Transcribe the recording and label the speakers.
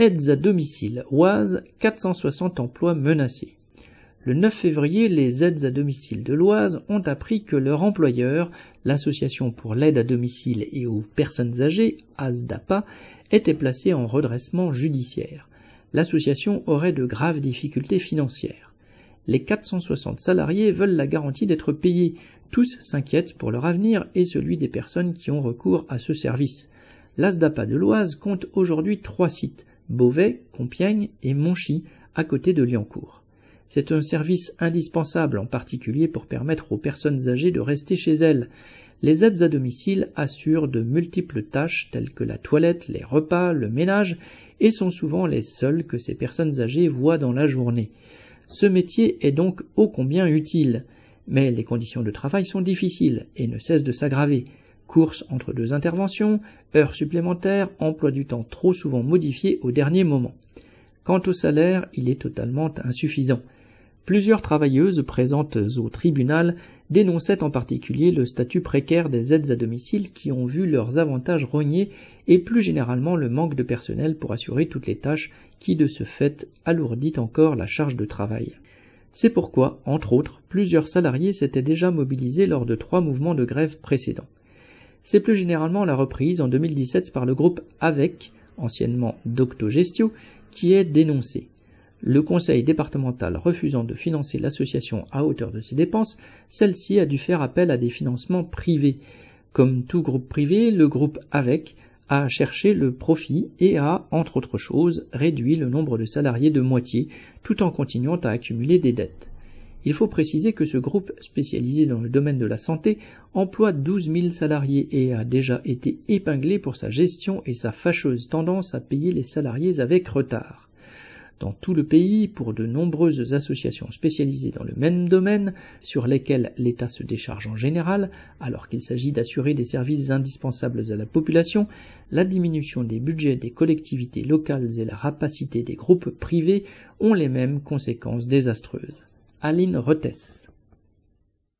Speaker 1: Aides à domicile, Oise, 460 emplois menacés. Le 9 février, les aides à domicile de l'Oise ont appris que leur employeur, l'Association pour l'aide à domicile et aux personnes âgées, ASDAPA, était placé en redressement judiciaire. L'association aurait de graves difficultés financières. Les 460 salariés veulent la garantie d'être payés. Tous s'inquiètent pour leur avenir et celui des personnes qui ont recours à ce service. L'ASDAPA de l'Oise compte aujourd'hui trois sites, Beauvais, Compiègne et Monchy, à côté de Liancourt. C'est un service indispensable, en particulier pour permettre aux personnes âgées de rester chez elles. Les aides à domicile assurent de multiples tâches telles que la toilette, les repas, le ménage, et sont souvent les seules que ces personnes âgées voient dans la journée. Ce métier est donc ô combien utile, mais les conditions de travail sont difficiles et ne cessent de s'aggraver. Courses entre deux interventions, heures supplémentaires, emploi du temps trop souvent modifié au dernier moment. Quant au salaire, il est totalement insuffisant. Plusieurs travailleuses présentes au tribunal dénonçaient en particulier le statut précaire des aides à domicile qui ont vu leurs avantages rognés et plus généralement le manque de personnel pour assurer toutes les tâches qui de ce fait alourdit encore la charge de travail. C'est pourquoi, entre autres, plusieurs salariés s'étaient déjà mobilisés lors de trois mouvements de grève précédents. C'est plus généralement la reprise en 2017 par le groupe AVEC, anciennement Doctogestio, qui est dénoncée le conseil départemental refusant de financer l'association à hauteur de ses dépenses, celle-ci a dû faire appel à des financements privés. Comme tout groupe privé, le groupe AVEC a cherché le profit et a, entre autres choses, réduit le nombre de salariés de moitié, tout en continuant à accumuler des dettes. Il faut préciser que ce groupe spécialisé dans le domaine de la santé emploie 12 000 salariés et a déjà été épinglé pour sa gestion et sa fâcheuse tendance à payer les salariés avec retard dans tout le pays pour de nombreuses associations spécialisées dans le même domaine, sur lesquelles l'État se décharge en général, alors qu'il s'agit d'assurer des services indispensables à la population, la diminution des budgets des collectivités locales et la rapacité des groupes privés ont les mêmes conséquences désastreuses. Aline Retès